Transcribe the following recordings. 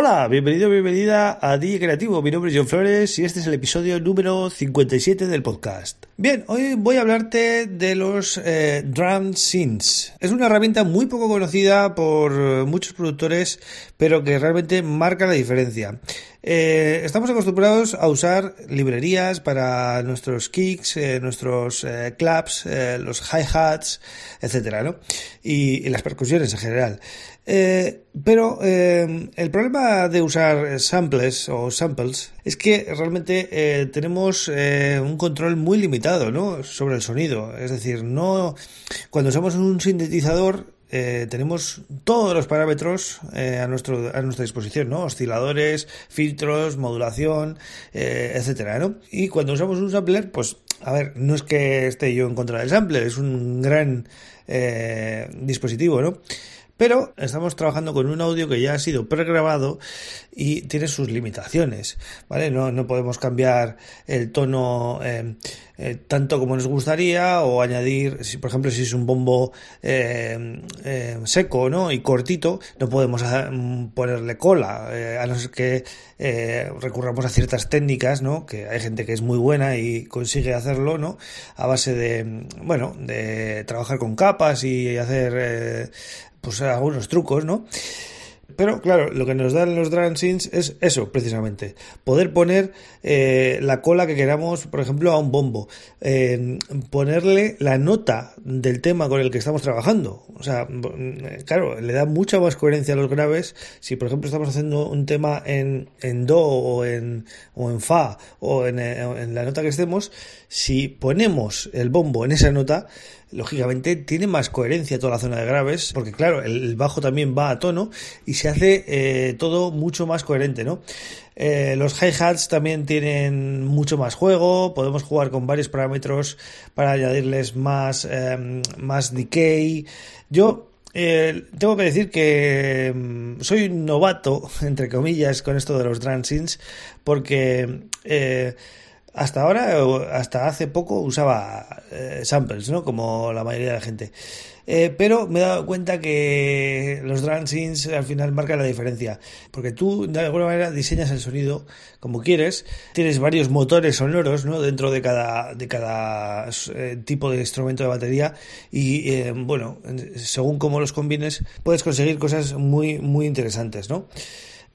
Hola, bienvenido, bienvenida a DJ Creativo. Mi nombre es John Flores y este es el episodio número 57 del podcast. Bien, hoy voy a hablarte de los eh, drum synths. Es una herramienta muy poco conocida por muchos productores, pero que realmente marca la diferencia. Eh, estamos acostumbrados a usar librerías para nuestros kicks, eh, nuestros eh, claps, eh, los hi-hats, etcétera, ¿no? Y, y, las percusiones en general. Eh, pero el problema de usar samples o samples es que realmente tenemos un control muy limitado, ¿no? Sobre el sonido. Es decir, no cuando usamos un sintetizador eh, tenemos todos los parámetros eh, a, nuestro, a nuestra disposición, ¿no? Osciladores, filtros, modulación, eh, etcétera, ¿no? Y cuando usamos un sampler, pues, a ver, no es que esté yo en contra del sampler, es un gran eh, dispositivo, ¿no? Pero estamos trabajando con un audio que ya ha sido pregrabado y tiene sus limitaciones, ¿vale? No, no podemos cambiar el tono eh, eh, tanto como nos gustaría o añadir, por ejemplo, si es un bombo eh, seco, ¿no? Y cortito, no podemos ponerle cola, a no ser que recurramos a ciertas técnicas, ¿no? Que hay gente que es muy buena y consigue hacerlo, ¿no? A base de, bueno, de trabajar con capas y hacer pues algunos trucos, ¿no? Pero claro, lo que nos dan los drum synths es eso, precisamente. Poder poner eh, la cola que queramos, por ejemplo, a un bombo. Eh, ponerle la nota del tema con el que estamos trabajando. O sea, claro, le da mucha más coherencia a los graves. Si, por ejemplo, estamos haciendo un tema en, en Do o en, o en Fa o en, la nota que estemos, si ponemos el bombo en esa nota, lógicamente tiene más coherencia toda la zona de graves, porque claro, el bajo también va a tono y se hace eh, todo mucho más coherente, ¿no? Eh, los hi-hats también tienen mucho más juego, podemos jugar con varios parámetros para añadirles más, eh, más decay. Yo eh, tengo que decir que mm, soy un novato, entre comillas, con esto de los drum synths, porque hasta ahora, hasta hace poco, usaba eh, samples, ¿no? Como la mayoría de la gente. Eh, pero me he dado cuenta que los drum synths al final marcan la diferencia. Porque tú, de alguna manera, diseñas el sonido como quieres. Tienes varios motores sonoros, ¿no? Dentro de cada, de cada eh, tipo de instrumento de batería. Y, eh, bueno, según cómo los combines, puedes conseguir cosas muy, muy interesantes, ¿no?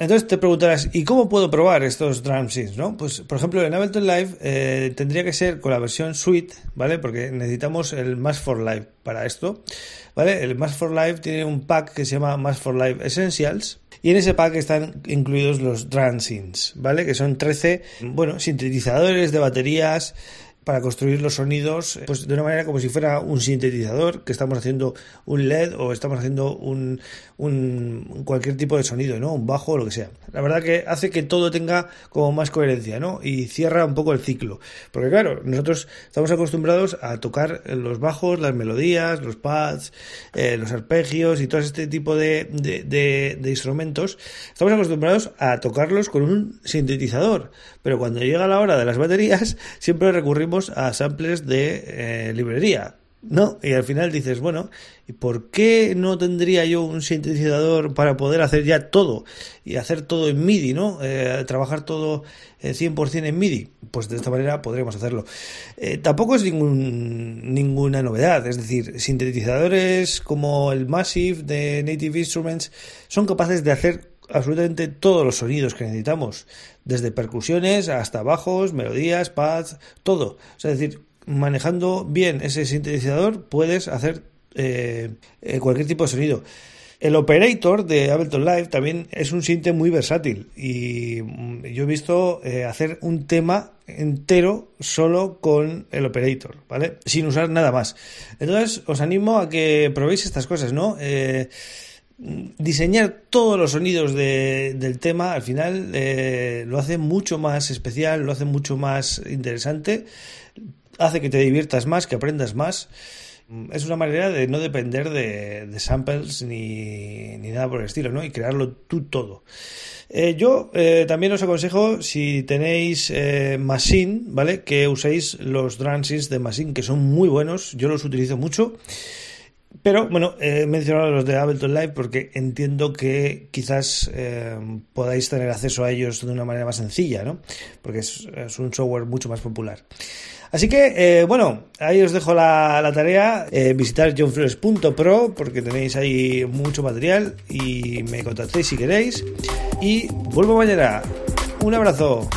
Entonces te preguntarás, ¿y cómo puedo probar estos drum synths? ¿no? Pues, por ejemplo, en Ableton Live eh, tendría que ser con la versión Suite, ¿vale? Porque necesitamos el Mass for Live para esto, ¿vale? El Mass for Live tiene un pack que se llama Mass for Live Essentials y en ese pack están incluidos los drum synths, ¿vale? Que son 13, bueno, sintetizadores de baterías, para construir los sonidos pues de una manera como si fuera un sintetizador que estamos haciendo un LED o estamos haciendo un, un cualquier tipo de sonido no un bajo o lo que sea. La verdad que hace que todo tenga como más coherencia no y cierra un poco el ciclo. Porque claro nosotros estamos acostumbrados a tocar los bajos las melodías los pads eh, los arpegios y todo este tipo de, de instrumentos. Estamos acostumbrados a tocarlos con un sintetizador. Pero cuando llega la hora de las baterías siempre recurrimos a samples de eh, librería. No, y al final dices, bueno, ¿y por qué no tendría yo un sintetizador para poder hacer ya todo? Y hacer todo en MIDI, ¿no? Eh, trabajar todo eh, 100% en MIDI. Pues de esta manera podremos hacerlo. Eh, tampoco es ningún, ninguna novedad, es decir, sintetizadores como el Massive de Native Instruments son capaces de hacer absolutamente todos los sonidos que necesitamos, desde percusiones hasta bajos, melodías, pads, todo. Es decir, manejando bien ese sintetizador puedes hacer eh, cualquier tipo de sonido. El operator de Ableton Live también es un sinte muy versátil y yo he visto eh, hacer un tema entero solo con el operator, ¿vale? Sin usar nada más. Entonces os animo a que probéis estas cosas, ¿no? Eh, diseñar todos los sonidos de, del tema al final eh, lo hace mucho más especial, lo hace mucho más interesante, hace que te diviertas más, que aprendas más es una manera de no depender de, samples ni, ni, nada por el estilo, ¿no? Y crearlo tú todo. Eh, yo eh, también os aconsejo, si tenéis eh, Machine, ¿vale? Que uséis los drum de Machine, que son muy buenos. Yo los utilizo mucho. Pero bueno, he mencionado los de Ableton Live porque entiendo que quizás podáis tener acceso a ellos de una manera más sencilla, ¿no? Porque es, un software mucho más popular. Así que, eh, bueno, ahí os dejo la, tarea, eh, visitar johnflores.pro porque tenéis ahí mucho material y me contactéis si queréis. Y vuelvo mañana. Un abrazo.